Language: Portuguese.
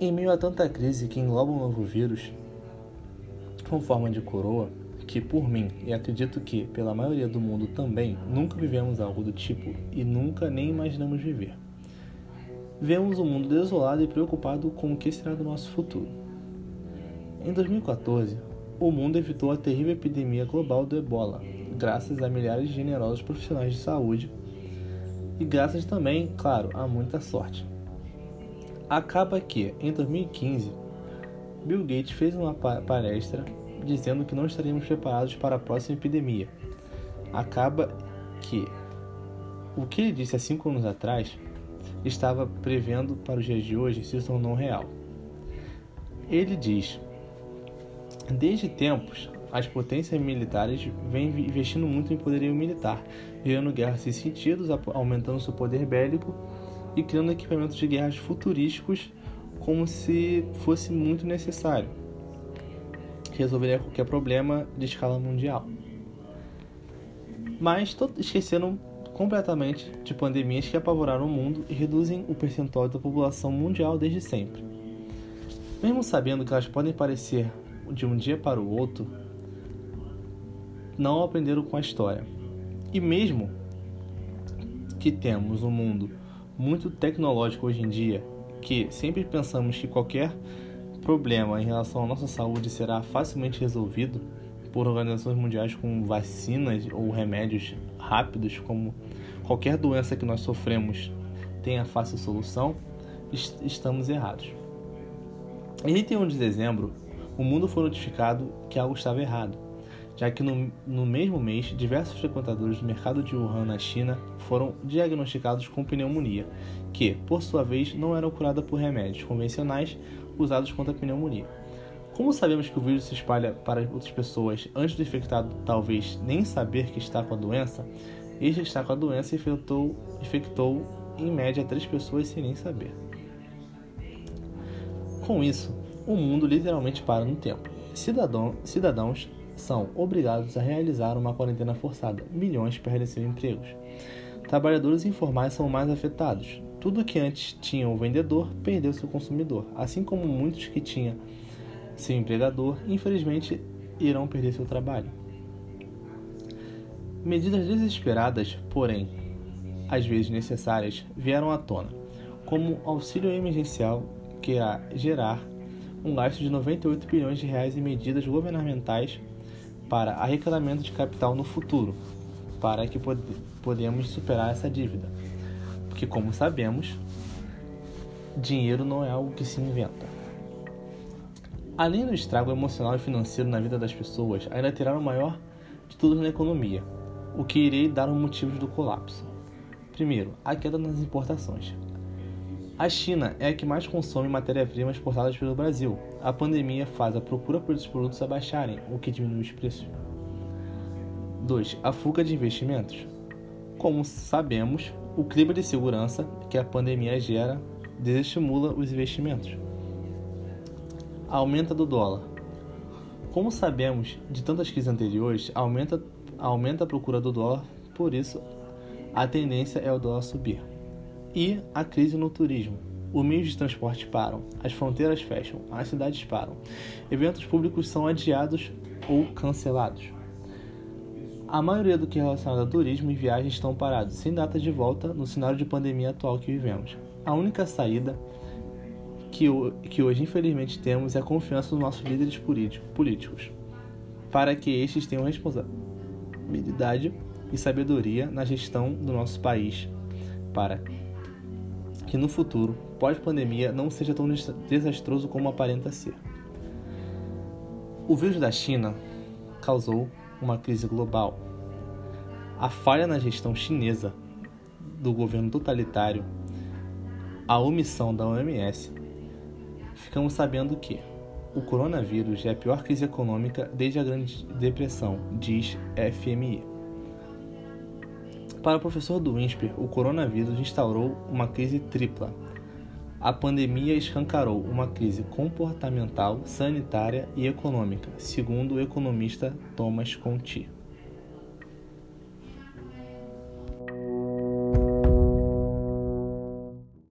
Em meio a tanta crise que engloba um novo vírus, com forma de coroa, que por mim, e acredito que pela maioria do mundo também, nunca vivemos algo do tipo e nunca nem imaginamos viver. Vemos o um mundo desolado e preocupado com o que será do nosso futuro. Em 2014, o mundo evitou a terrível epidemia global do ebola, graças a milhares de generosos profissionais de saúde e graças também, claro, a muita sorte. Acaba que, em 2015, Bill Gates fez uma palestra dizendo que não estaríamos preparados para a próxima epidemia. Acaba que o que ele disse há cinco anos atrás estava prevendo para os dias de hoje se tornou real. Ele diz: Desde tempos, as potências militares vêm investindo muito em poderio militar, gerando guerras sem sentidos, aumentando seu poder bélico e criando equipamentos de guerras futurísticos como se fosse muito necessário. Resolveria qualquer problema de escala mundial. Mas esqueceram completamente de pandemias que apavoraram o mundo e reduzem o percentual da população mundial desde sempre. Mesmo sabendo que elas podem parecer de um dia para o outro, não aprenderam com a história. E mesmo que temos um mundo muito tecnológico hoje em dia, que sempre pensamos que qualquer problema em relação à nossa saúde será facilmente resolvido por organizações mundiais com vacinas ou remédios rápidos, como qualquer doença que nós sofremos tenha fácil solução, estamos errados. Em 31 de dezembro, o mundo foi notificado que algo estava errado, já que no, no mesmo mês, diversos frequentadores do mercado de Wuhan, na China, foram diagnosticados com pneumonia, que, por sua vez, não eram curada por remédios convencionais usados contra a pneumonia. Como sabemos que o vírus se espalha para outras pessoas antes do infectado talvez nem saber que está com a doença, este está com a doença e infectou, infectou em média três pessoas sem nem saber. Com isso, o mundo literalmente para no tempo. Cidadão, cidadãos são obrigados a realizar uma quarentena forçada. Milhões perdem seus empregos. Trabalhadores informais são mais afetados. Tudo que antes tinha o vendedor perdeu seu consumidor, assim como muitos que tinham seu empregador, infelizmente, irão perder seu trabalho. Medidas desesperadas, porém, às vezes necessárias, vieram à tona, como auxílio emergencial que irá gerar um gasto de 98 bilhões de reais em medidas governamentais para arrecadamento de capital no futuro, para que pod podemos superar essa dívida. Porque como sabemos, dinheiro não é algo que se inventa. Além do estrago emocional e financeiro na vida das pessoas, ainda terá o maior de tudo na economia, o que irei dar os motivos do colapso. Primeiro, a queda nas importações. A China é a que mais consome matéria-prima exportadas pelo Brasil. A pandemia faz a procura por esses produtos abaixarem, o que diminui os preços. 2. A fuga de investimentos. Como sabemos, o clima de segurança que a pandemia gera desestimula os investimentos. Aumenta do dólar. Como sabemos de tantas crises anteriores, aumenta, aumenta a procura do dólar, por isso a tendência é o dólar subir e a crise no turismo. Os meios de transporte param, as fronteiras fecham, as cidades param, eventos públicos são adiados ou cancelados. A maioria do que é relacionado a turismo e viagens estão parados, sem data de volta no cenário de pandemia atual que vivemos. A única saída que, que hoje infelizmente temos é a confiança nos nossos líderes políticos, para que estes tenham responsabilidade e sabedoria na gestão do nosso país, para que no futuro, pós-pandemia, não seja tão desastroso como aparenta ser. O vírus da China causou uma crise global. A falha na gestão chinesa do governo totalitário, a omissão da OMS, ficamos sabendo que o coronavírus é a pior crise econômica desde a Grande Depressão, diz FMI. Para o professor do INSPER, o coronavírus instaurou uma crise tripla. A pandemia escancarou uma crise comportamental, sanitária e econômica, segundo o economista Thomas Conti.